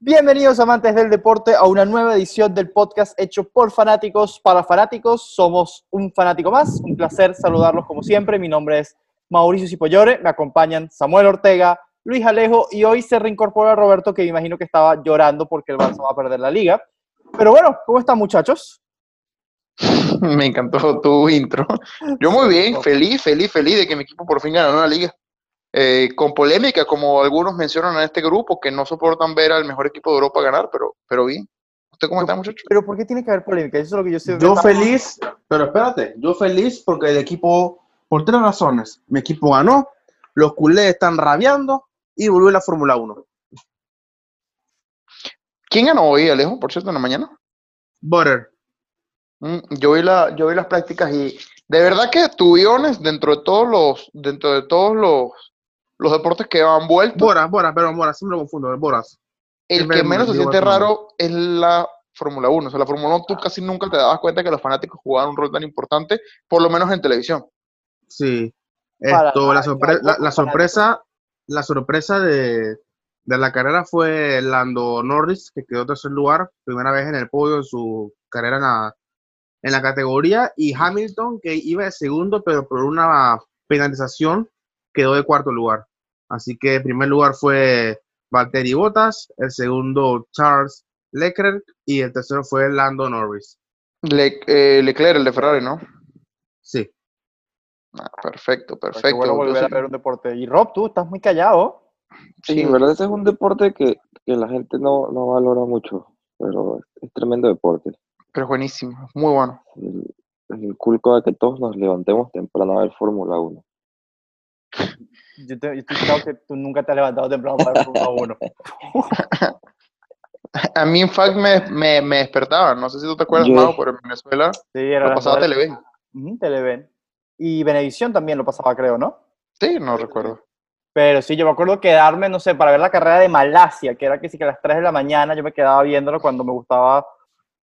Bienvenidos amantes del deporte a una nueva edición del podcast hecho por fanáticos para fanáticos. Somos un fanático más, un placer saludarlos como siempre. Mi nombre es Mauricio Cipollore, me acompañan Samuel Ortega, Luis Alejo y hoy se reincorpora Roberto que imagino que estaba llorando porque el Barça va a perder la liga. Pero bueno, ¿cómo están muchachos? Me encantó tu intro. Yo muy bien, feliz, feliz, feliz de que mi equipo por fin ganó la liga. Eh, con polémica, como algunos mencionan en este grupo, que no soportan ver al mejor equipo de Europa ganar, pero, pero bien. ¿Usted cómo está, muchacho? Pero ¿por qué tiene que haber polémica? Eso es lo que yo sé. Yo feliz, pero espérate, yo feliz porque el equipo, por tres razones, mi equipo ganó, los culés están rabiando y volvió la Fórmula 1. ¿Quién ganó hoy, Alejo, por cierto, en la mañana? Butter. Mm, yo, vi la, yo vi las prácticas y de verdad que tuviones dentro de todos los, dentro de todos los, los deportes que han vuelto. Boras, Boras, perdón, Boras, siempre lo confundo, Boras. El Siempre que me menos se siente raro es la Fórmula 1. O sea, la Fórmula 1 tú casi nunca te dabas cuenta que los fanáticos jugaban un rol tan importante, por lo menos en televisión. Sí. Para Esto, nada, la, sorpre- la, la sorpresa, la sorpresa de, de la carrera fue Lando Norris, que quedó en tercer lugar, primera vez en el podio en su carrera en la, en la categoría, y Hamilton, que iba de segundo, pero por una penalización quedó de cuarto lugar. Así que el primer lugar fue Valtteri Bottas, el segundo Charles Leclerc y el tercero fue Lando Norris. Le- eh, Leclerc, el de Ferrari, ¿no? Sí. Ah, perfecto, Qué perfecto. bueno volver a Entonces, ver un deporte. Y Rob, tú estás muy callado. Sí, sí, en verdad ese es un deporte que, que la gente no, no valora mucho, pero es tremendo deporte. Pero es buenísimo, muy bueno. El, el culco de que todos nos levantemos temprano a ver Fórmula 1. Yo, te- yo estoy claro que tú nunca te has levantado temprano para ver Fórmula 1. A mí, en fact, me, me, me despertaban. No sé si tú te acuerdas, Mau, pero en Venezuela Sí, era lo pasaba. Televen. Televen. Y Benevisión también lo pasaba, creo, ¿no? Sí, no recuerdo. Pero sí, yo me acuerdo quedarme, no sé, para ver la carrera de Malasia, que era que sí que a las 3 de la mañana yo me quedaba viéndolo cuando me gustaba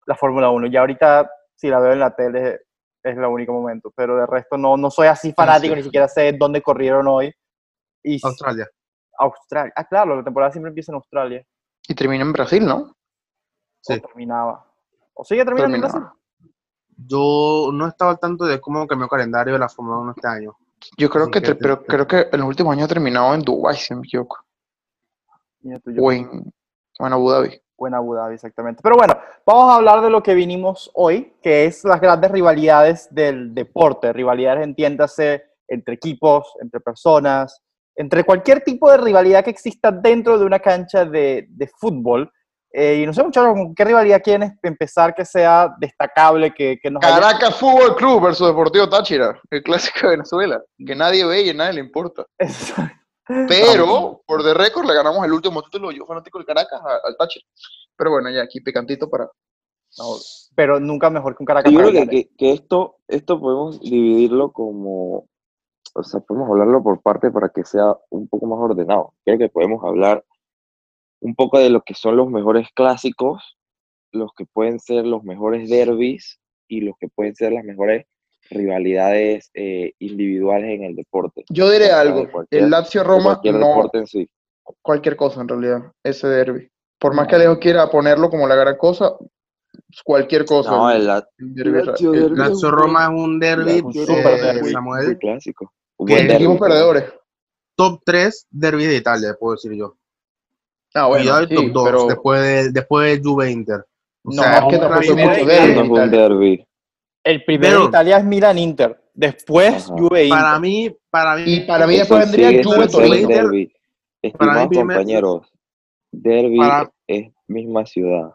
la Fórmula 1. Y ahorita, si la veo en la tele, es el único momento. Pero de resto no, no soy así fanático, sí. ni siquiera sé dónde corrieron hoy. Y Australia. Australia. Ah, claro, la temporada siempre empieza en Australia. Y termina en Brasil, ¿no? Sí. O terminaba. ¿O sigue terminando en. Brasil? Yo no estaba al tanto de cómo cambió el calendario de la Fórmula 1 este año. Yo creo que, que te- pero te- creo que en los últimos años ha terminado en Dubái, si no me equivoco. Mira tú, yo O en, o en Abu Dhabi. O en Abu Dhabi, exactamente. Pero bueno, vamos a hablar de lo que vinimos hoy, que es las grandes rivalidades del deporte. Rivalidades, entiéndase, entre equipos, entre personas, entre cualquier tipo de rivalidad que exista dentro de una cancha de, de fútbol. Eh, y no sé, muchachos, ¿con qué rivalidad quieren empezar que sea destacable, que, que nos haya- Caracas Fútbol Club versus Deportivo Táchira, el clásico de Venezuela, que nadie ve y a nadie le importa. Pero, por de récord, le ganamos el último título, yo fanático del Caracas, al Táchira. Pero bueno, ya aquí picantito para... No, pero nunca mejor que un Caracas. Yo creo que, que, que esto, esto podemos dividirlo como, o sea, podemos hablarlo por parte para que sea un poco más ordenado. Creo que podemos hablar un poco de lo que son los mejores clásicos, los que pueden ser los mejores derbis y los que pueden ser las mejores rivalidades eh, individuales en el deporte. Yo diré O sea, algo, el Lazio Roma cualquier no, deporte en sí. cualquier cosa en realidad, ese derby. Por más que Alejo quiera ponerlo como la gran cosa, cualquier cosa. No, el- el, La- el derbi ra- Lazio el- derbi. Lazio Roma es un derby, un super derbi. muy Samuel, clásico. Un que buen equipos derbi, perdedores. top 3 derbis de Italia, puedo decir yo. Ah, bueno, Cuidado el sí, top 2, pero después de, después de Juve Inter. O No, sea, es que derbi. No es un derbi. El primero en Italia es Milan-Inter, después Ajá. Juve Inter. Para mí, para mí, Y para mí Eso después vendría sigue Juve Torino. Inter- mí Estimados compañeros, derby Para- es misma ciudad.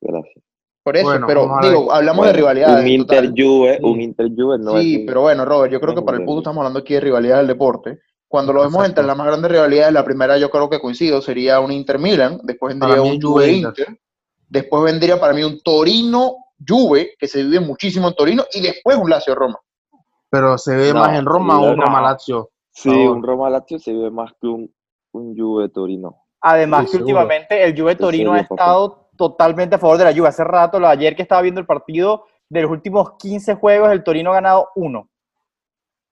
Gracias. Por eso, Bueno, pero digo, hablamos de rivalidades. Un Inter. Juve, Sí. un Inter Juve no sí, es pero bueno, Robert, yo creo no que para el punto estamos hablando aquí de rivalidades del deporte. Cuando lo vemos entre las más grandes rivalidades, la primera yo creo que coincido, sería un Inter Milan, después vendría Para un Juve Juve Inter. Inter, después vendría para mí un Torino Juve, que se vive muchísimo en Torino, y después un Lazio Roma. pero se ve No, más en Roma sí, o un no. Roma Lazio. Sí, favor. un Roma Lazio se ve más que un, un Juve Torino. Además Sí, que seguro. últimamente el Juve Torino ha papá. estado totalmente a favor de la Juve. Hace rato, lo- ayer que estaba viendo el partido, de los últimos 15 juegos, el Torino ha ganado uno.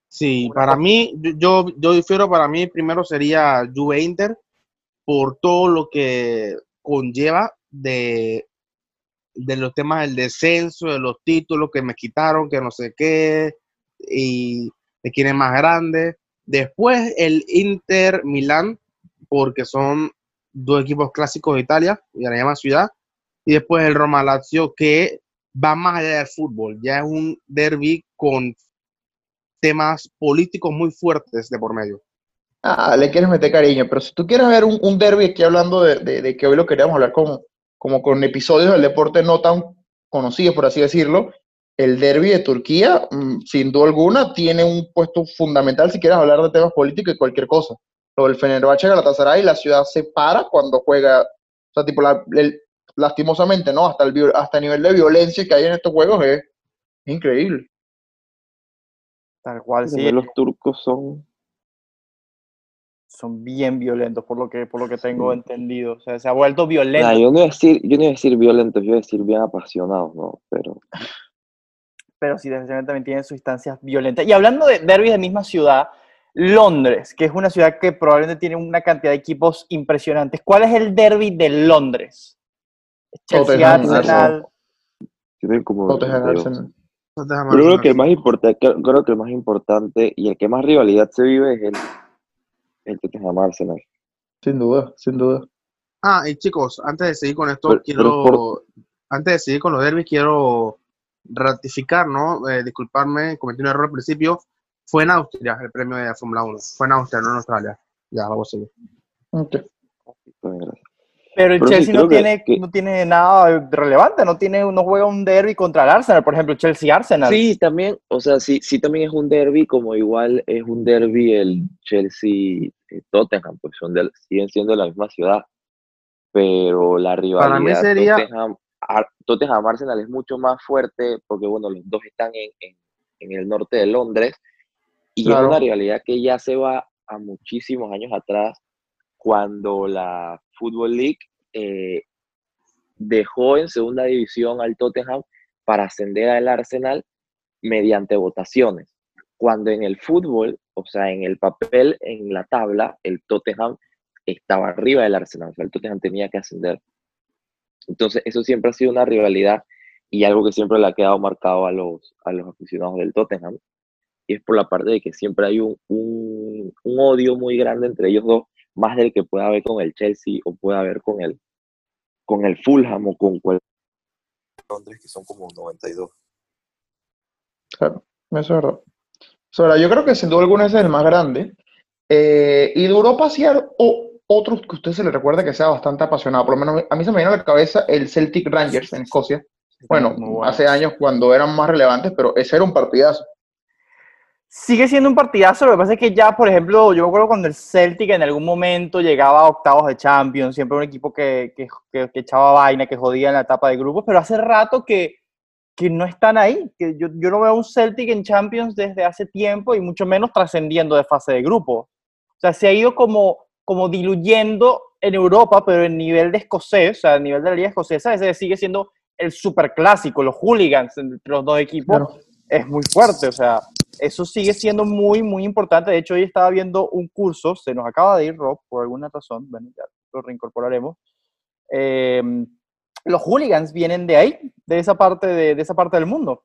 Sí, para mí, yo, yo difiero, para mí primero sería Juve Inter por todo lo que conlleva de, de los temas del descenso, de los títulos que me quitaron, que no sé qué, y de quién es más grande. Después el Inter Milán, porque son dos equipos clásicos de Italia, y la llama ciudad. Y después el Roma Lazio, que va más allá del fútbol, ya es un derby con temas políticos muy fuertes de por medio. Ah, le quieres meter cariño, pero si tú quieres ver un, un derby, aquí hablando de, de- de que hoy lo queríamos hablar como, como con episodios del deporte no tan conocidos, por así decirlo, el derby de Turquía, mm, sin duda alguna, tiene un puesto fundamental si quieres hablar de temas políticos y cualquier cosa. Lo del Fenerbahce Galatasaray, la ciudad se para cuando juega, o sea, tipo, la- el- lastimosamente, ¿no? Hasta el, hasta el nivel de violencia que hay en estos juegos es increíble. Tal cual, sí, los turcos son son bien violentos por lo que, por lo que tengo Sí. entendido. O sea, se ha vuelto violento. Nah, yo no iba a decir, yo no iba a decir violentos, yo iba a decir bien apasionados, ¿no? Pero pero sí, definitivamente también tienen sus instancias violentas. Y hablando de derbis de misma ciudad, Londres, que es una ciudad que probablemente tiene una cantidad de equipos impresionantes. ¿Cuál es el derby de Londres? Chelsea, Tottenham, Arsenal. tienen como Tottenham, 92. Arsenal. Tottenham, Pero creo Arsenal. que el más importante, creo, creo que el más importante y el que más rivalidad se vive es el, el Tottenham Arsenal. Sin duda, sin duda. Ah, y chicos, antes de seguir con esto, Pero- quiero, pero antes de seguir con los derbis, quiero ratificar, ¿no? Eh, disculparme, cometí un error al principio. Fue en Austria el premio de la Fórmula 1. Fue en Austria, no en Australia. Ya, vamos a seguir. Ok. Gracias. Pero el Pero sí, Chelsea no, tiene, que- no tiene nada relevante, no, tiene, no juega un derby contra el Arsenal, por ejemplo, Chelsea-Arsenal. Sí, también, o sea, sí, sí también es un derby, como igual es un derby el Chelsea-Tottenham, pues son del- siguen siendo de la misma ciudad, pero la Para mí rivalidad sería- Tottenham, Tottenham Arsenal es mucho más fuerte porque, bueno, los dos están en, en- en el norte de Londres y Claro. es una rivalidad que ya se va a muchísimos años atrás cuando la Football League eh, dejó en segunda división al Tottenham para ascender al Arsenal mediante votaciones. Cuando en el fútbol, o sea, en el papel, en la tabla, el Tottenham estaba arriba del Arsenal, o sea, el Tottenham tenía que ascender. Entonces, eso siempre ha sido una rivalidad y algo que siempre le ha quedado marcado a los, a los aficionados del Tottenham. Y es por la parte de que siempre hay un, un, un odio muy grande entre ellos dos, más del que pueda haber con el Chelsea o pueda haber con el, con el Fulham o con cualquier Londres, que son como 92. Claro, eso es verdad. Eso es verdad. Yo creo que sin duda alguna ese es el más grande. Eh, y de Europa sí hay o- otros que a usted se le recuerda que sea bastante apasionado. Por lo menos a mí se me viene a la cabeza el Celtic Rangers en Escocia. Bueno, bueno. hace años cuando eran más relevantes, pero ese era un partidazo. Sigue siendo un partidazo, lo que pasa es que ya, por ejemplo, yo me acuerdo cuando el Celtic en algún momento llegaba a octavos de Champions, siempre un equipo que, que, que- que echaba vaina, que jodía en la etapa de grupos, pero hace rato que, que no están ahí, que yo, yo no veo un Celtic en Champions desde hace tiempo y mucho menos trascendiendo de fase de grupo. O sea, se ha ido como, como diluyendo en Europa, pero en nivel de escocés, o sea, a nivel de la liga escocesa, ese sigue siendo el superclásico, los hooligans entre los dos equipos Claro. es muy fuerte, o sea, eso sigue siendo muy, muy importante. De hecho, hoy estaba viendo un curso, se nos acaba de ir Rob por alguna razón, bueno, ya lo reincorporaremos. Eh, los hooligans vienen de ahí, de esa parte, de, de esa parte del mundo,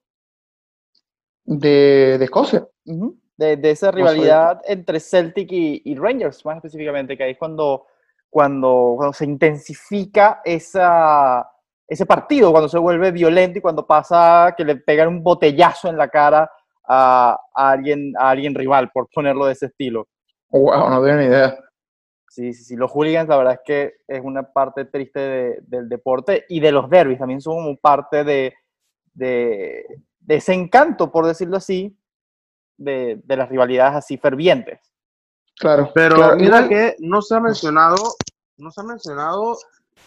De, de Escocia. Ujú. de, de esa rivalidad entre Celtic y, y Rangers, más específicamente, que ahí es cuando, cuando, cuando se intensifica esa, ese partido, cuando se vuelve violento y cuando pasa que le pegan un botellazo en la cara a, a alguien, a alguien rival, por ponerlo de ese estilo. Wow, no tengo ni idea. Sí, sí, sí, los hooligans la verdad es que es una parte triste de- del deporte y de los derbis, también son como parte de, de, de ese encanto, por decirlo así, de, de las rivalidades así fervientes. Claro. Pero claro, mira que no se ha mencionado, no se ha mencionado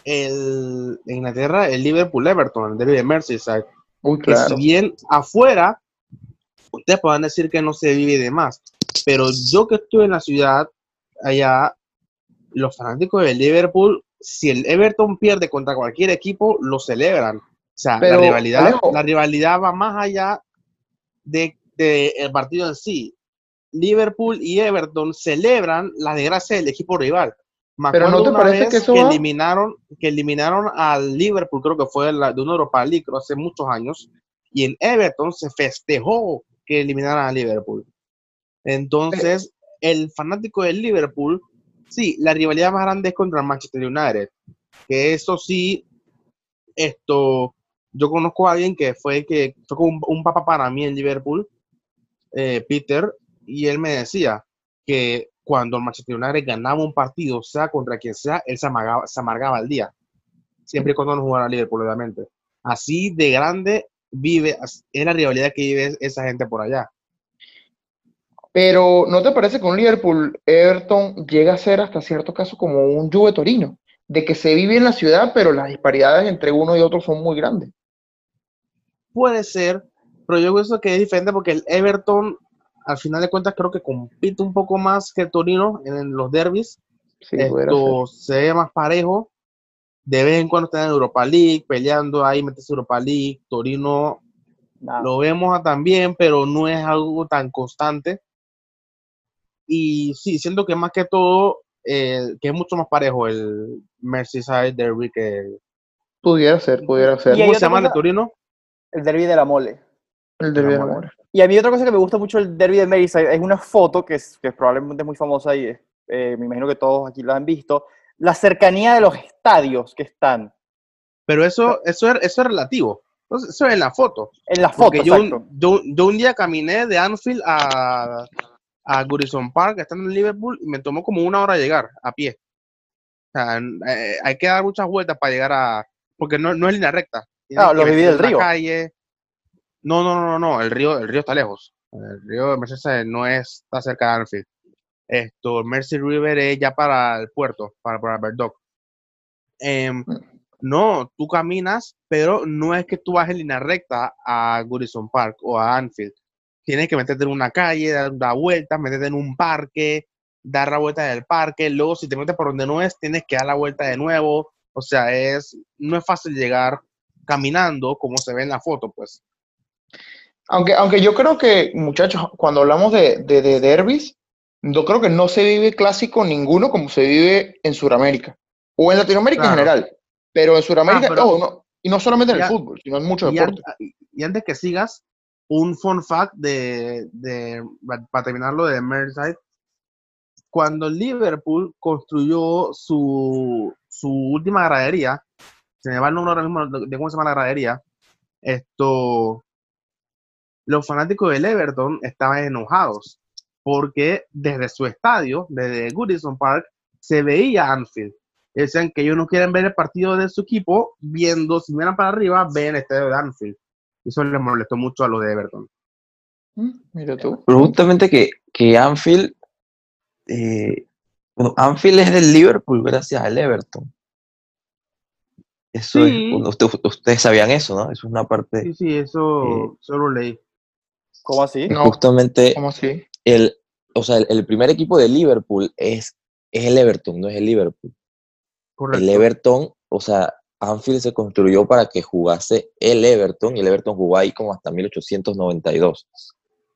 el en Inglaterra el Liverpool Everton, el derby de Merseyside. Uy, Que claro. si bien afuera, ustedes puedan decir que no se vive de más, pero yo que estuve en la ciudad, allá, los fanáticos del Liverpool, si el Everton pierde contra cualquier equipo, lo celebran. sea, Pero, la, rivalidad, Alejo. la rivalidad va más allá de, de el partido en sí. Liverpool y Everton celebran la desgracia del equipo rival. Me Pero ¿no te parece que eso va- eliminaron, que eliminaron al Liverpool, creo que fue de, la- de una Europa League creo, hace muchos años, y en Everton se festejó que eliminaran a Liverpool. Entonces, el fanático del Liverpool, sí, la rivalidad más grande es contra el Manchester United, que eso sí, esto, yo conozco a alguien que fue que fue un, un papá para mí en Liverpool, eh, Peter, y él me decía que cuando el Manchester United ganaba un partido, sea contra quien sea, él se amargaba, se amargaba el día, siempre y cuando no jugara Liverpool, obviamente. Así de grande vive, es la rivalidad que vive esa gente por allá. Pero ¿no te parece que un Liverpool Everton llega a ser hasta cierto caso como un Juve Torino? De que se vive en la ciudad, pero las disparidades entre uno y otro son muy grandes. Puede ser, pero yo pienso que es diferente porque el Everton, al final de cuentas, creo que compite un poco más que el Torino en los derbis. Sí, Esto se ve más parejo. De vez en cuando está en Europa League, peleando ahí, metes Europa League. Torino lo vemos también, pero no es algo tan constante. Y sí, siento que más que todo, eh, que es mucho más parejo el Merseyside Derby que el, Pudiera ser, pudiera ser. ¿Cómo se llama el de Torino? El derby de la mole. El derbi de Amor. amor. Y a mí otra cosa que me gusta mucho del derby de Merseyside es una foto que, es, que probablemente es muy famosa y es, eh, me imagino que todos aquí la han visto. La cercanía de los estadios que están Pero eso, eso, es, eso es relativo. Entonces, eso es en la foto. en la foto, yo, un- yo, yo un día caminé de Anfield a, a Goodison Park, estando en Liverpool, y me tomó como una hora llegar a pie. O sea, eh, hay que dar muchas vueltas para llegar a... Porque no, no es línea recta. Tienes lo divide meter el una río. calle. No, no, no, no, no, el río, el río está lejos. El río de Mercedes no es, está cerca de Anfield. Esto, Mercy River es ya para el puerto, para, para. Em, no, tú caminas, pero no es que tú vas en línea recta a Goodison Park o a Anfield. Tienes que meterte en una calle, dar una vuelta, meterte en un parque, dar la vuelta del parque. Luego, si te metes por donde no es, tienes que dar la vuelta de nuevo. O sea, es, no es fácil llegar caminando como se ve en la foto, pues. Aunque, aunque yo creo que, muchachos, cuando hablamos de, de, de derbis, yo creo que no se vive clásico ninguno como se vive en Sudamérica. O en Latinoamérica en general. Pero en Sudamérica, Ah, no, y no solamente en el fútbol, sino en muchos Y, an- deportes. y antes que sigas, un fun fact de, de para terminarlo de Merseyside. Cuando Liverpool construyó su, su última gradería, se me va el nombre ahora mismo de de cómo se llama la gradería, esto, los fanáticos del Everton estaban enojados porque desde su estadio, desde Goodison Park, se veía Anfield. Decían que ellos no quieren ver el partido de su equipo viendo, si miran para arriba, ven el estadio de Anfield. Y eso les molestó mucho a los de Everton. Mm, Mira tú. Pero justamente que, que Anfield, eh, bueno, Anfield es del Liverpool gracias al Everton. Eso Sí. es, usted- ustedes sabían eso, ¿no? Eso es una parte, Sí, sí, eso, Eh, eso lo leí. ¿Cómo así? No. justamente ¿Cómo así? El, o sea, el, el primer equipo de Liverpool es, es el Everton, no es el Liverpool. Correcto. El Everton, o sea, Anfield se construyó para que jugase el Everton y el Everton jugó ahí como hasta 1892.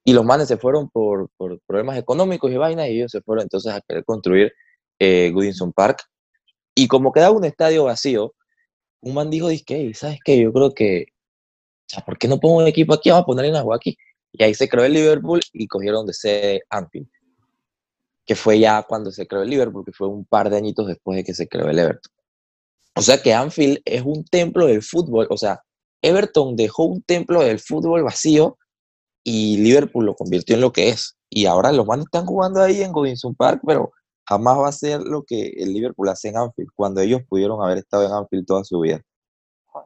Y los manes se fueron por, por problemas económicos y vainas y ellos se fueron entonces a querer construir eh, Goodison Park. Y como quedaba un estadio vacío, un man dijo, que ¿sabes qué? Yo creo que, o sea, ¿por qué no pongo un equipo aquí? Vamos a poner una aquí. Y ahí se creó el Liverpool y cogieron de sede Anfield. Que fue ya cuando se creó el Liverpool, que fue un par de añitos después de que se creó el Everton. O sea que Anfield es un templo del fútbol. O sea, Everton dejó un templo del fútbol vacío y Liverpool lo convirtió en lo que es. Y ahora los manes están jugando ahí en Godinson Park, pero jamás va a ser lo que el Liverpool hace en Anfield, cuando ellos pudieron haber estado en Anfield toda su vida.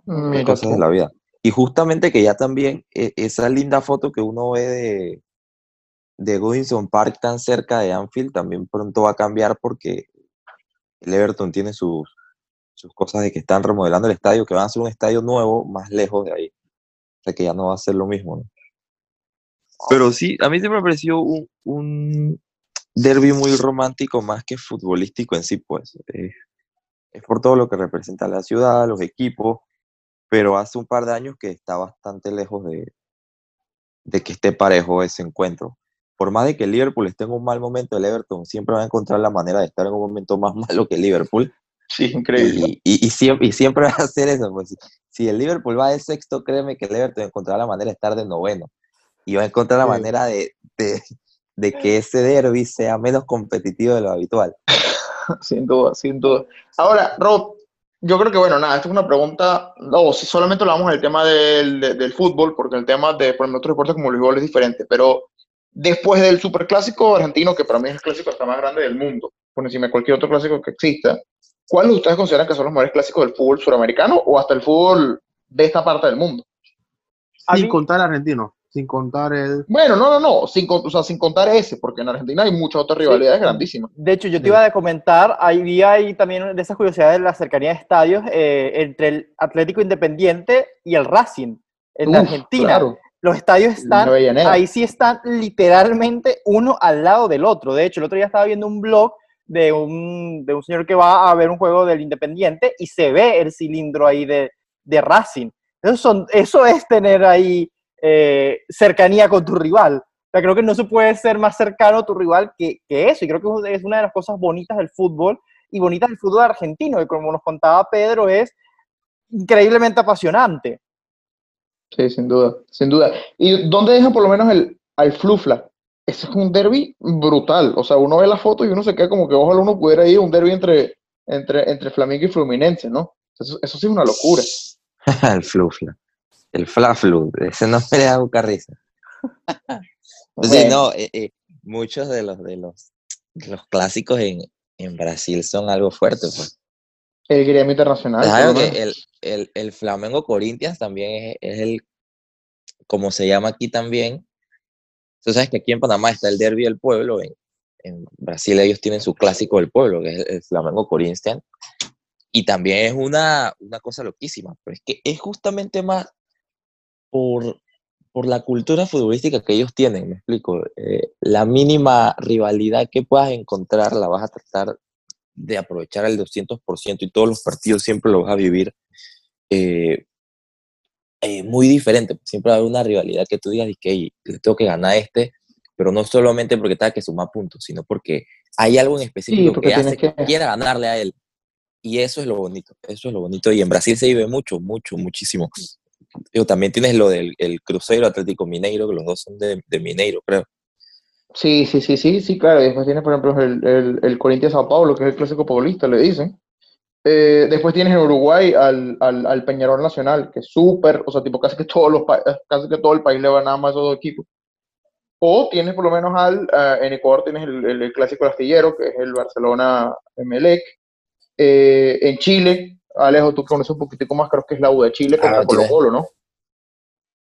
Mira Cosas de la vida. Y justamente que ya también e- esa linda foto que uno ve de, de Goodison Park tan cerca de Anfield también pronto va a cambiar porque el Everton tiene sus, sus cosas de que están remodelando el estadio, que van a hacer un estadio nuevo más lejos de ahí. O sea que ya no va a ser lo mismo. Pero sí, a mí siempre me pareció un, un derby muy romántico más que futbolístico en sí, pues. Es por todo lo que representa la ciudad, los equipos, pero hace un par de años que está bastante lejos de, de que esté parejo ese encuentro. Por más de que el Liverpool esté en un mal momento, el Everton siempre va a encontrar la manera de estar en un momento más malo que el Liverpool. Sí, increíble. Y, y, siempre, y siempre va a hacer eso. Pues. Si el Liverpool va de sexto, créeme que el Everton encontrará la manera de estar de noveno. Y va a encontrar la manera de, de, de que ese derby sea menos competitivo de lo habitual. sin duda, sin duda. Ahora, Rob, yo creo que, bueno, nada, esta es una pregunta, no, si solamente hablamos del tema del, del fútbol, porque el tema de, por ejemplo, otros deportes como el béisbol es diferente, pero después del superclásico argentino, que para mí es el clásico hasta más grande del mundo, por encima de cualquier otro clásico que exista, ¿cuáles de ustedes consideran que son los mejores clásicos del fútbol suramericano o hasta el fútbol de esta parte del mundo? Sin contar argentino sin contar el... Bueno, no, no, no, sin, o sea, sin contar ese, porque en Argentina hay muchas otras rivalidades grandísimas. De hecho, yo te iba a comentar, ahí hay también de esas curiosidades de la cercanía de estadios eh, entre el Atlético Independiente y el Racing en Argentina. Los estadios están, ahí sí están literalmente uno al lado del otro. De hecho, el otro día estaba viendo un blog de un, de un señor que va a ver un juego del Independiente y se ve el cilindro ahí de, de Racing. Eso, son, eso es tener ahí eh, cercanía con tu rival. O sea, creo que no se puede ser más cercano a tu rival que, que, eso. Y creo que es una de las cosas bonitas del fútbol y bonitas del fútbol argentino, que como nos contaba Pedro, es increíblemente apasionante. Sí, sin duda, sin duda. ¿Y dónde dejan por lo menos el, al Flufla? Ese es un derby brutal. O sea, uno ve la foto y uno se queda como que ojalá uno pudiera ir a un derby entre, entre, entre Flamengo y Fluminense, ¿no? Eso, eso sí es una locura. el Flufla. El Flaflu, ese no me da un risa. sí, no, eh, eh, muchos de los, de los, los clásicos en, en, Brasil son algo fuerte, pues. El gremio internacional. Claro que el, el, el, Flamengo Corinthians también es, es, el, como se llama aquí también. Tú sabes que aquí en Panamá está el derby del pueblo, en, en Brasil ellos tienen su clásico del pueblo, que es el Flamengo Corinthians. Y también es una, una cosa loquísima, pero es que es justamente más por, por la cultura futbolística que ellos tienen, me explico. Eh, la mínima rivalidad que puedas encontrar la vas a tratar de aprovechar al 200% y todos los partidos siempre los vas a vivir eh, eh, muy diferente. Siempre va a haber una rivalidad que tú digas que le tengo que ganar a este, pero no solamente porque tenga que sumar puntos, sino porque hay algo en específico que hace que... que quiera ganarle a él. Y eso es lo bonito, eso es lo bonito. Y en Brasil se vive mucho, mucho, muchísimo también tienes lo del el Cruzeiro Atlético Mineiro, que los dos son de, de, Mineiro, creo. Sí, sí, sí, sí, sí, claro. Después tienes, por ejemplo, el, el, el Corinthians Sao Paulo, que es el clásico paulista, le dicen. Eh, después tienes en Uruguay al, al, al Peñarol Nacional, que es súper, o sea, tipo casi que, todos los casi que todo el país le va nada más a esos dos equipos. O tienes por lo menos al, uh, en Ecuador tienes el, el, el clásico astillero, que es el Barcelona Emelec. Eh, en Chile Alejo, tú conoces un poquitico más, creo que es la U de Chile contra ah, Colo Colo, ¿no?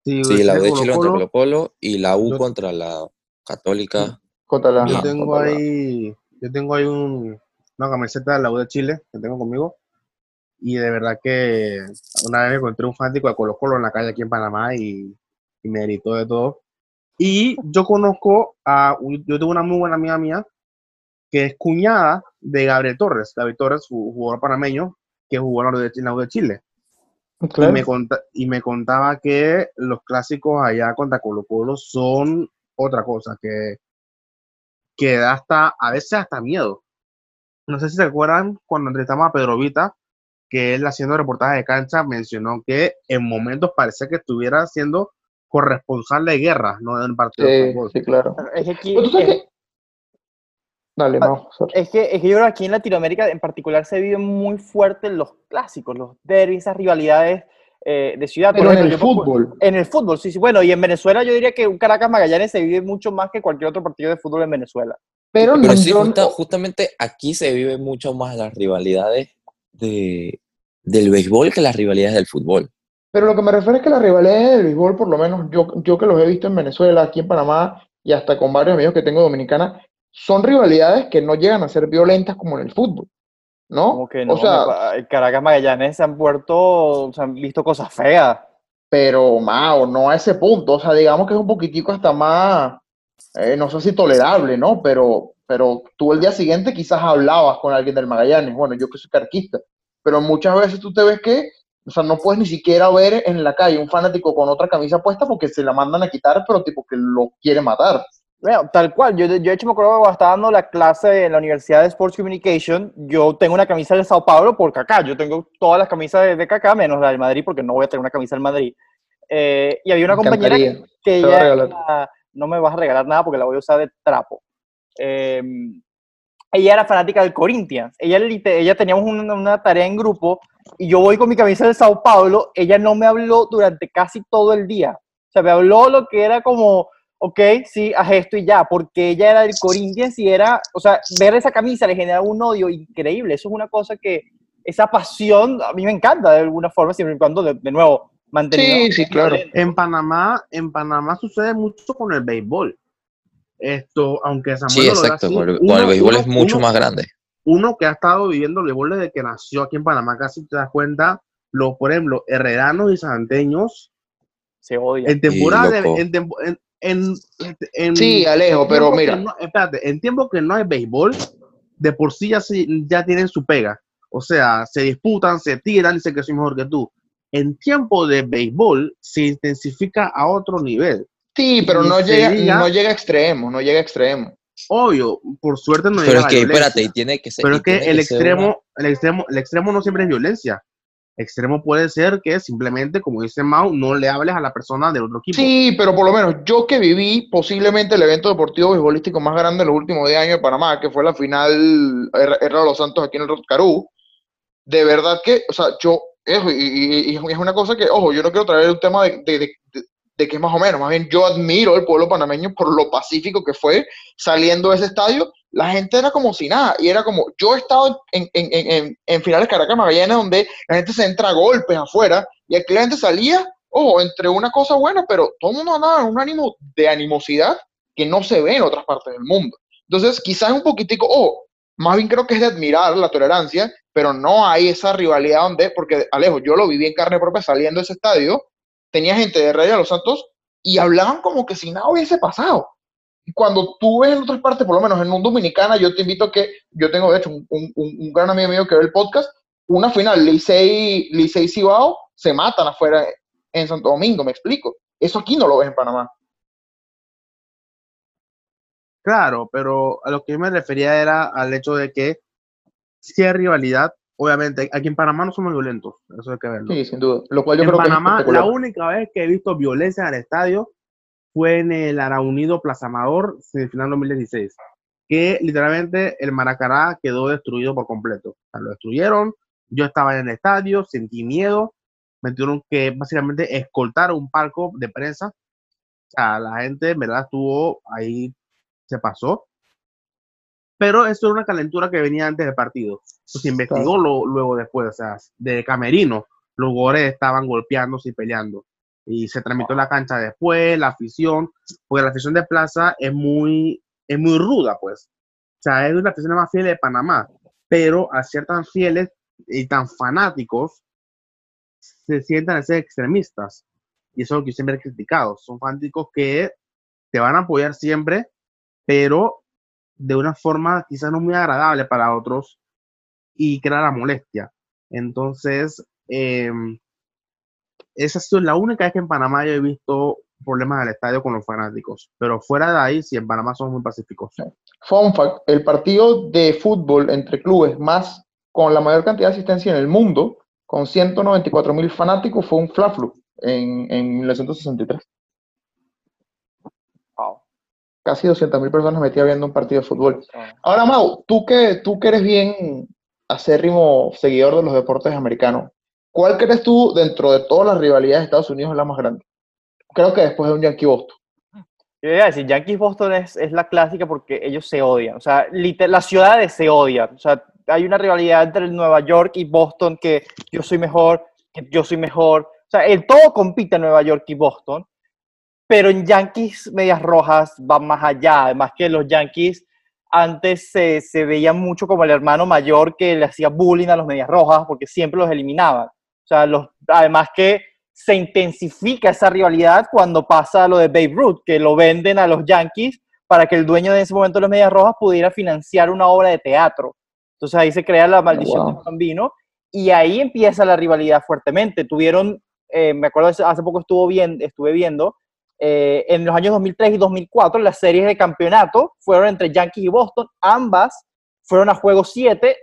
Sí, sí la U de Chile contra Colo Colo y la U contra la Católica. Contra la, yo tengo ahí, yo tengo ahí un, una camiseta de la U de Chile que tengo conmigo y de verdad que una vez me encontré un fanático de Colo Colo en la calle aquí en Panamá y, y me gritó de todo. Y yo conozco a, yo tengo una muy buena amiga mía que es cuñada de Gabriel Torres. Gabriel Torres, jugador panameño, que jugó en la U de Chile. Y, me y me contaba que los clásicos allá contra Colo Colo son otra cosa, que, que da hasta, a veces hasta miedo. No sé si se acuerdan cuando entrevistamos a Pedro Vita, que él haciendo reportaje de cancha mencionó que en momentos parecía que estuviera siendo corresponsal de guerra, no de un partido de fútbol. Sí, claro. Es que, Dale, Es que, es que yo creo que aquí en Latinoamérica en particular se viven muy fuertes los clásicos, los derbis, esas rivalidades eh, de ciudad. Pero en el fútbol. En el fútbol, sí, sí. Bueno, y en Venezuela yo diría que un Caracas Magallanes se vive mucho más que cualquier otro partido de fútbol en Venezuela. Pero, sí, justamente aquí se vive mucho más las rivalidades de, del béisbol que las rivalidades del fútbol. Pero lo que me refiero es que las rivalidades del béisbol, por lo menos yo, yo que los he visto en Venezuela, aquí en Panamá y hasta con varios amigos que tengo dominicana, son rivalidades que no llegan a ser violentas como en el fútbol, ¿no? no? O sea, Caracas Magallanes se han puerto, se han visto cosas feas. Pero, Mao, no a ese punto. O sea, digamos que es un poquitico hasta más, eh, no sé si tolerable, ¿no? Pero, pero tú el día siguiente quizás hablabas con alguien del Magallanes. Bueno, yo que soy carquista. Pero muchas veces tú te ves que O sea, no puedes ni siquiera ver en la calle un fanático con otra camisa puesta porque se la mandan a quitar, pero tipo que lo quiere matar. Bueno, tal cual. Yo, yo de hecho me acuerdo cuando estaba dando la clase en la Universidad de Sports Communication, yo tengo una camisa del Sao Paulo por Kaká. Yo tengo todas las camisas de, de Kaká, menos la del Madrid, porque no voy a tener una camisa del Madrid. Eh, y había una Me compañera que, que ella era- no me vas a regalar nada porque la voy a usar de trapo. Eh, ella era fanática del Corinthians. Ella, ella teníamos una, una tarea en grupo y yo voy con mi camisa del Sao Paulo. Ella no me habló durante casi todo el día. O sea, me habló lo que era como, ok, sí, haz esto y ya, porque ella era del Corinthians y era, o sea, ver esa camisa le generaba un odio increíble. Eso es una cosa que, esa pasión, a mí me encanta de alguna forma, siempre y cuando, de, de nuevo, manteniendo. Sí, sí, claro. En Panamá, en Panamá sucede mucho con el béisbol. Esto, aunque Samuel Sí, exacto. así, con el, uno- con el béisbol uno- es mucho uno- más grande. Uno que ha estado viviendo el béisbol desde que nació aquí en Panamá, casi te das cuenta, los, por ejemplo, herreranos y santeños, Se odia. en temporada, de- en, en, en- en- Sí, Alejo, pero mira. no- espérate, en tiempo que no hay béisbol, de por sí ya, se- ya tienen su pega. O sea, se disputan, se tiran, dicen que soy mejor que tú. En tiempo de béisbol se intensifica a otro nivel. Sí, pero no llega, diga- no llega a extremo, no llega a extremo. Obvio, por suerte no Pero llega es la que, violencia. espérate, y tiene que ser. Pero es que el que extremo, el extremo, el extremo no siempre es violencia. Extremo puede ser que simplemente, como dice Mau, no le hables a la persona del otro equipo. Sí, pero por lo menos yo que viví posiblemente el evento deportivo beisbolístico más grande de los últimos 10 años de Panamá, que fue la final era era Los Santos aquí en el Rotcarú, de verdad que, o sea, yo, eso, y, es una cosa que, ojo, yo no quiero traer un tema de- de- de- de que es más o menos, más bien yo admiro al pueblo panameño por lo pacífico que fue saliendo de ese estadio, la gente era como si nada, y era como, yo he estado en, en, en, en, finales Caracas Magallanes donde la gente se entra a golpes afuera, y aquí la gente salía ojo, entre una cosa buena, pero todo el mundo andaba en un ánimo de animosidad que no se ve en otras partes del mundo. Entonces, quizás un poquitico, ojo, más bien creo que es de admirar la tolerancia, pero no hay esa rivalidad donde, porque Alejo, yo lo viví en carne propia saliendo de ese estadio, tenía gente de Rey de los Santos y hablaban como que si nada hubiese pasado. Cuando tú ves en otras partes, por lo menos en un Dominicana, yo te invito a que, yo tengo de hecho un, un, un gran amigo mío que ve el podcast, una final, Licey, Licey Cibao, se matan afuera en Santo Domingo, me explico. Eso aquí no lo ves en Panamá. Claro, pero a lo que yo me refería era al hecho de que si hay rivalidad, obviamente, aquí en Panamá no somos violentos, eso hay que verlo. Sí, sin duda. Lo cual yo en creo Panamá, que es la única vez que he visto violencia en el estadio fue en el Araunido Plaza Amador, semifinal 2016, que literalmente el Maracaná quedó destruido por completo. O sea, lo destruyeron, yo estaba en el estadio, sentí miedo, me tuvieron que básicamente escoltar un palco de prensa. O sea, la gente, en verdad, estuvo ahí, se pasó. Pero eso era una calentura que venía antes del partido. Se investigó lo- luego después, o sea, de camerino, los jugadores estaban golpeándose y peleando. Y se transmitió la cancha después, la afición, porque la afición de Plaza es muy, es muy ruda, pues. O sea, es una afición más fiel de Panamá, pero a ser tan fieles y tan fanáticos, se sientan a ser extremistas. Y eso es lo que yo siempre he criticado. Son fanáticos que te van a apoyar siempre, pero de una forma quizás no muy agradable para otros y crea la molestia. Entonces, eh, esa ha sido la única vez que en Panamá yo he visto problemas al estadio con los fanáticos. Pero fuera de ahí, sí, en Panamá somos muy pacíficos. Fun fact, el partido de fútbol entre clubes más con la mayor cantidad de asistencia en el mundo, con 194 mil fanáticos, fue un Fla-Flu en, en 1963. Wow. Casi 200 mil personas metidas viendo un partido de fútbol. Ahora, Mau, tú que, tú que eres bien acérrimo seguidor de los deportes americanos, ¿cuál crees tú dentro de todas las rivalidades de Estados Unidos es la más grande? Creo que después de un Yankee Boston. Yo iba a decir, Yankees Boston es, es la clásica porque ellos se odian. O sea, las ciudades se odian. O sea, hay una rivalidad entre Nueva York y Boston que yo soy mejor, que yo soy mejor. O sea, el todo compite en Nueva York y Boston. Pero en Yankees Medias Rojas van más allá. Además que los Yankees antes se, se veían mucho como el hermano mayor que le hacía bullying a los Medias Rojas porque siempre los eliminaban. Sea, los, además que se intensifica esa rivalidad cuando pasa lo de Babe Ruth, que lo venden a los Yankees para que el dueño de ese momento de los Medias Rojas pudiera financiar una obra de teatro. Entonces ahí se crea la maldición wow. del bambino y ahí empieza la rivalidad fuertemente. Tuvieron, eh, me acuerdo, hace poco estuvo bien, estuve viendo, eh, en los años 2003 y 2004, las series de campeonato fueron entre Yankees y Boston, ambas fueron a juego 7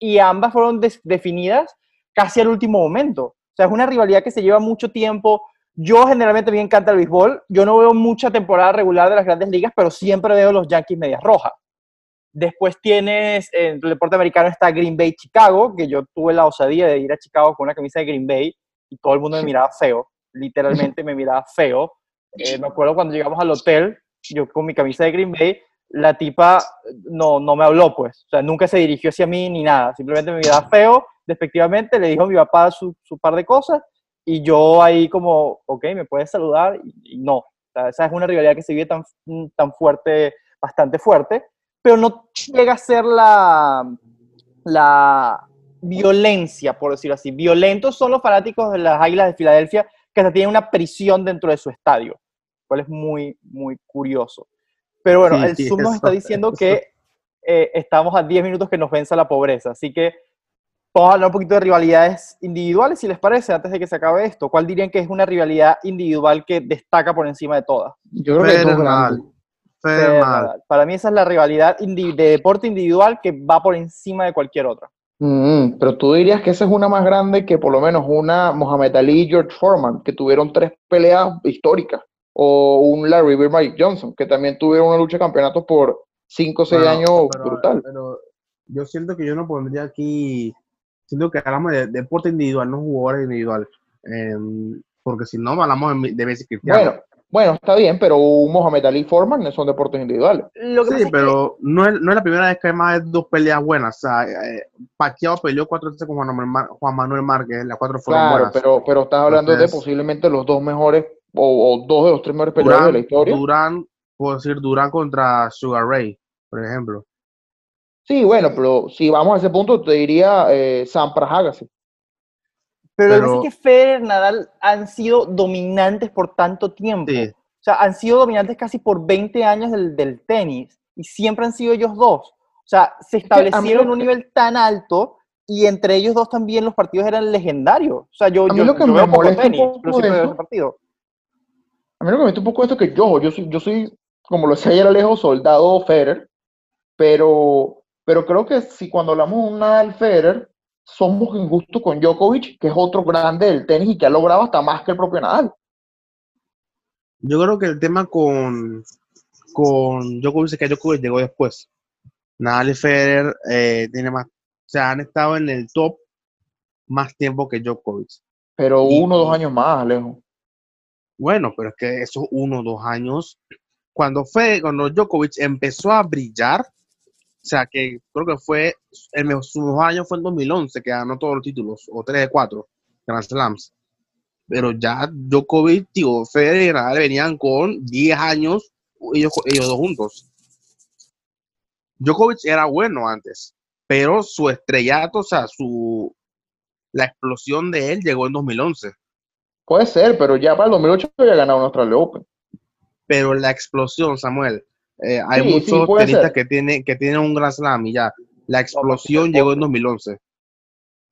y ambas fueron definidas casi al último momento. O sea, es una rivalidad que se lleva mucho tiempo. Yo generalmente me encanta el béisbol. Yo no veo mucha temporada regular de las grandes ligas, pero siempre veo los Yankees medias rojas. Después tienes, en el deporte americano está Green Bay Chicago, que yo tuve la osadía de ir a Chicago con una camisa de Green Bay y todo el mundo me miraba feo, literalmente me miraba feo. Eh, me acuerdo cuando llegamos al hotel, yo con mi camisa de Green Bay, la tipa no, no me habló, pues. O sea, nunca se dirigió hacia mí ni nada. Simplemente me miraba feo, despectivamente, le dijo a mi papá su, su par de cosas y yo ahí como, ok, me puedes saludar y, no. O sea, esa es una rivalidad que se vive tan, tan fuerte, bastante fuerte pero no llega a ser la, la violencia, por decirlo así. Violentos son los fanáticos de las Águilas de Filadelfia que hasta tienen una prisión dentro de su estadio, cual es muy, muy curioso. Pero bueno, el Zoom nos está diciendo que eh, estamos a 10 minutos que nos venza la pobreza, así que vamos a hablar un poquito de rivalidades individuales, si les parece, antes de que se acabe esto. ¿Cuál dirían que es una rivalidad individual que destaca por encima de todas? Yo creo que es para mí esa es la rivalidad de deporte individual que va por encima de cualquier otra. Mm, pero tú dirías que esa es una más grande que por lo menos una Mohamed Ali y George Foreman, que tuvieron tres peleas históricas, o un Larry Bird Mike Johnson, que también tuvieron una lucha de campeonatos por cinco o seis años brutal. Pero yo siento que yo no pondría aquí, siento que hablamos de deporte individual, no jugadores individuales, em, porque si no hablamos de, de Messi Cristiano. Bueno, bueno, está bien, pero un Mohamed Ali Foreman son deportes individuales. sí, pero no, es, no es la primera vez que hay más de dos peleas buenas. O sea, eh, Pacquiao peleó cuatro veces con Juan Manuel Márquez, las cuatro fueron claro, Pero, pero estás hablando de posiblemente los dos mejores o, dos de los tres mejores peleadores de la historia. Durán, puedo decir Durán contra Sugar Ray, por ejemplo. Sí, bueno, pero si vamos a ese punto, te diría eh, Sampras Agassi. Pero, que es que Federer y Nadal han sido dominantes por tanto tiempo. O sea, han sido dominantes casi por 20 años del, del, tenis y siempre han sido ellos dos. O sea, se establecieron en un nivel tan alto y entre ellos dos también los partidos eran legendarios. O sea, yo, yo, lo que me molesta tenis, un poco pero siempre partido. A mí lo que me molesta un poco esto es que yo, yo soy, yo soy, como lo decía ayer Alejo, soldado Federer, pero, pero creo que si cuando hablamos de un Nadal Federer, somos injustos con Djokovic, que es otro grande del tenis y que ha logrado hasta más que el propio Nadal. Yo creo que el tema con, con Djokovic es que Djokovic llegó después. Nadal y Federer eh, tiene más, o sea, han estado en el top más tiempo que Djokovic. Pero uno o dos años más, Alejo. Bueno, pero es que esos uno o dos años, cuando fue, cuando Djokovic empezó a brillar, o sea, que creo que fue, el mejor, su mejor año fue en 2011, que ganó todos los títulos, o 3 de 4 Grand Slams. Pero ya Djokovic, tío, Federer y Nadal venían con 10 años, ellos, ellos dos juntos. Djokovic era bueno antes, pero su estrellato, o sea, su, la explosión de él llegó en 2011. Puede ser, pero ya para el 2008 había ganado un Australia Open. Pero la explosión, Samuel, eh, hay muchos tenistas que tienen, que tienen un gran slam y ya. La explosión llegó en 2011.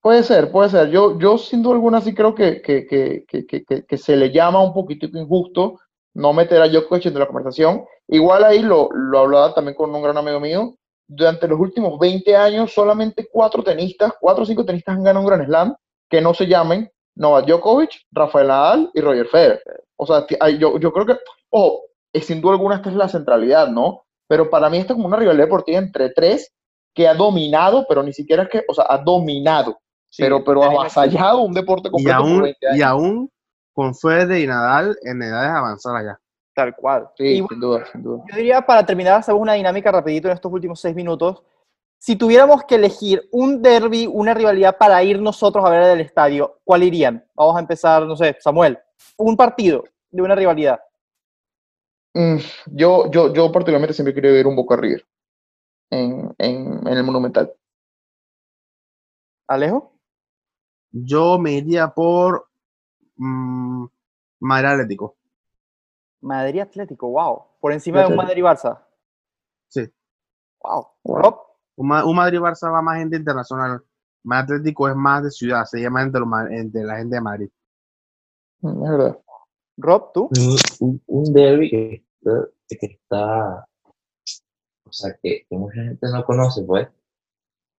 Puede ser, puede ser. Yo, yo sin duda alguna sí creo que, que, que, que se le llama un poquito injusto no meter a Djokovic en la conversación. Igual ahí lo, lo hablaba también con un gran amigo mío. Durante los últimos 20 años, solamente cuatro tenistas, cuatro o cinco tenistas han ganado un Gran Slam que no se llamen Novak Djokovic, Rafael Nadal y Roger Federer. O sea, yo, yo creo que, ojo, sin duda alguna esta es la centralidad, ¿no? Pero para mí esta es como una rivalidad deportiva entre tres que ha dominado, pero ni siquiera es que, o sea, ha dominado, pero, pero avasallado un deporte completo. Y aún, y aún con Fede y Nadal en edades avanzadas ya. Tal cual. Sí, sin duda, sin duda. Yo diría, para terminar, hacemos una dinámica rapidito en estos últimos seis minutos. Si tuviéramos que elegir un derby, una rivalidad para ir nosotros a ver el estadio, ¿cuál irían? Vamos a empezar, no sé, Samuel. Un partido de una rivalidad. Mm, yo, yo, yo particularmente siempre quiero ver un Boca River en, en, el Monumental. ¿Alejo? Yo me iría por mmm, Madrid Atlético. Madrid Atlético, wow. Por encima de un Madrid Barça. Sí. Wow. Un, Madrid Barça va más gente internacional. más Atlético es más de ciudad, se llama entre, entre la gente de Madrid. Mm, Es verdad. Rob, ¿tú? un, derby que, que está, o sea, que, que mucha gente no conoce, pues,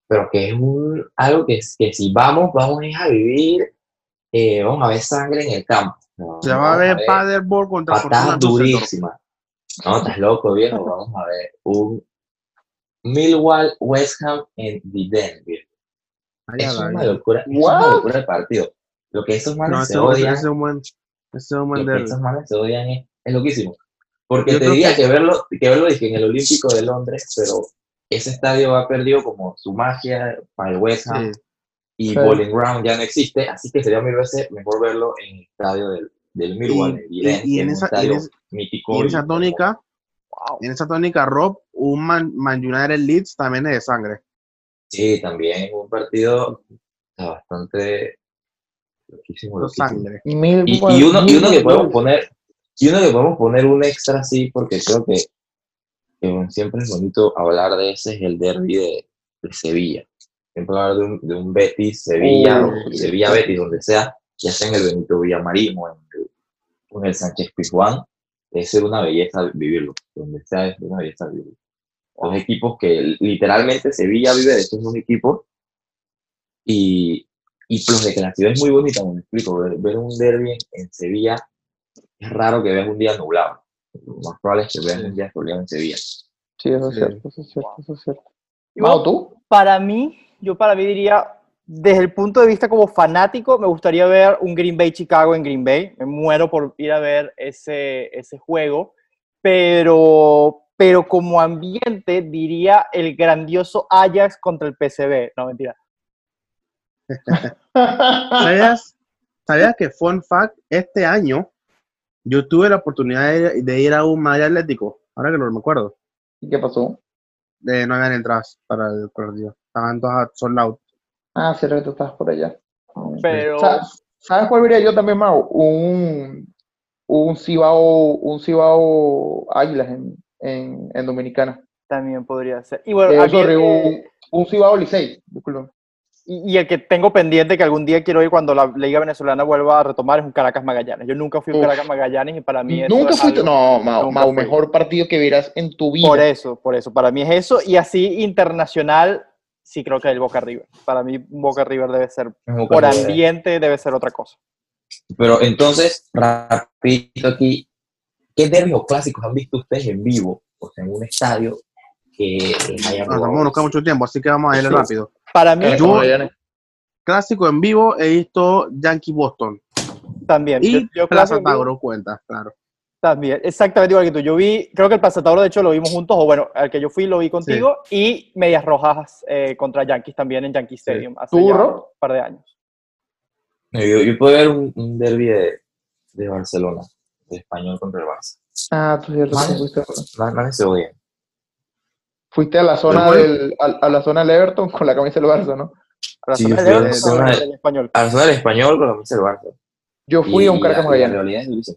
pero que es un, algo que, es- que si vamos, vamos es a vivir, eh, vamos a ver sangre en el campo. ¿no? Se va a ver Paderborn contra patadas durísimas. No, estás loco, viejo. Vamos a ver un Millwall West Ham en The Den, viejo. Ay, a Es una locura, es una locura el partido. Lo que esos manes No, se odian, ese es un buen, ese es un buen lo que derbi. esos manes se odian es, es loquísimo. Porque Yo te diría que- que, verlo, que verlo dije, en el Olímpico de Londres, pero ese estadio ha perdido como su magia para el West Ham Sí. y. Bowling Ground ya no existe, así que sería mil veces mejor verlo en el estadio del, del Millwall, Y- y- y en esa- y en mítico. Y en esa tónica, Wow. en esa tónica, Rob, un Man, Man United Leeds también es de sangre. Sí, también un partido bastante loquísimo, loquísimo. Mil, Y, uno, y mil uno que podemos poner, y uno que podemos poner un extra así, porque creo que, siempre es bonito hablar de ese, es el derby de, de Sevilla. Siempre hablar de un, de un Betis, Sevilla, Oh. o Sevilla Betis, donde sea, ya sea en el Benito Villamarín o en el, o en el Sánchez Pizjuán, es ser una belleza vivirlo. Donde sea es una belleza vivirlo. Dos equipos que literalmente Sevilla vive de esos dos equipos y, y plus de que la ciudad es muy bonita, me explico, ver, ver un derby en, Sevilla es raro que veas un día nublado. Lo más probable es que veas Sí. un día soleado en Sevilla. Sí, eso es Sí. cierto, eso es cierto, eso es cierto. Y Mau, bueno, ¿tú? para mí, yo para mí diría, desde el punto de vista como fanático, me gustaría ver un Green Bay Chicago en Green Bay. Me muero por ir a ver ese, ese juego, pero, pero como ambiente diría el grandioso Ajax contra el PCB. No, mentira. ¿Sabías, ¿Sabías que, fun fact, este año yo tuve la oportunidad de, de ir a un Madrid Atlético? Ahora que no me acuerdo. ¿Y qué pasó? De, no habían entradas para el partido. Estaban todas sold out. Ah, cierto que tú estabas por allá. Pero Sa- ¿Sabes cuál vería yo también, Mau? Un, un Cibao, un Cibao Águilas en, en, en Dominicana. también podría ser. Y bueno, Eh, sorry, un, un Cibao Licey, disculpa. Y, y el que tengo pendiente que algún día quiero ir cuando la Liga Venezolana vuelva a retomar es un Caracas Magallanes. Yo nunca fui a un. Caracas Magallanes y para mí eso Nunca es fuiste, algo- no, Mau, nunca Mau, fui. mejor partido que vieras en tu vida. Por eso, por eso. Para mí es eso. Y así internacional, sí creo que el Boca River. Para mí, Boca River debe ser, Boca por River. ambiente, debe ser otra cosa. Pero entonces, rapidito aquí, ¿qué derbis o clásicos han visto ustedes en vivo? O sea, en un estadio que les haya No, nos queda mucho tiempo, así que vamos a ir Sí. rápido. Para mí, Eh, Yo-. Clásico en vivo, he visto Yankee Boston. también. Y Yo- yo Plaza Tauro cuenta, claro. También, exactamente igual que tú. Yo vi, creo que el Pasatauro, de hecho, lo vimos juntos, o bueno, al que yo fui lo vi contigo, y Medias Rojas eh, contra Yankees también en Yankee Stadium hace ¿Tú, ya Rob? un par de años. Yo, yo puedo ver un, un derby de, de Barcelona, de español contra el Barça. Ah, tú cierto, Más, más se odian. Fuiste a la zona Pero del, a, a la zona del Everton con la camisa del Barça, ¿no? A la Sí, zona yo de fui a Everton, la zona de- del español. Arsenal español con la camisa del Barça. Yo fui Y a un Caracas la- Magallanes.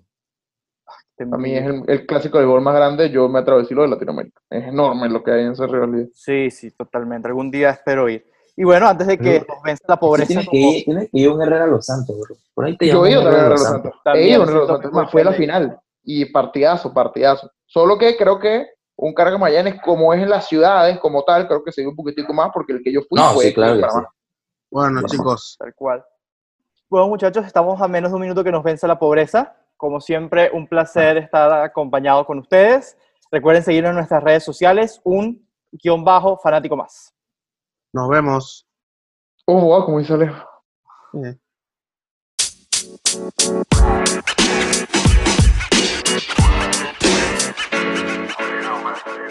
La. Para mí es el, el clásico de gol más grande, yo me atrevo a decirlo de Latinoamérica. Es enorme lo que hay en esa rivalidad. Sí, sí, totalmente. Algún día espero ir. Y bueno, antes de que nos vence la pobreza, Tienes que, ir, tienes que ir a un Herrera a Los Santos, bro. Por ahí te Yo llaman he ido un también a Herrera Los Santos. He También, ido a siento Los Santos. más, fue la final. Y partidazo, partidazo. Solo que creo que un Caracas Magallanes, como es en las ciudades, como tal, creo que se dio un poquitico más porque el que yo fui No, fue sí, claro sí. Bueno, chicos, Tal cual. Bueno, muchachos, estamos a menos de un minuto que nos vence la pobreza. Como siempre, un placer estar acompañado con ustedes. Recuerden seguirnos en nuestras redes sociales, un guion bajo fanático más. nos vemos. Oh, wow, como dice Alejo. Eh.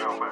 Genoma.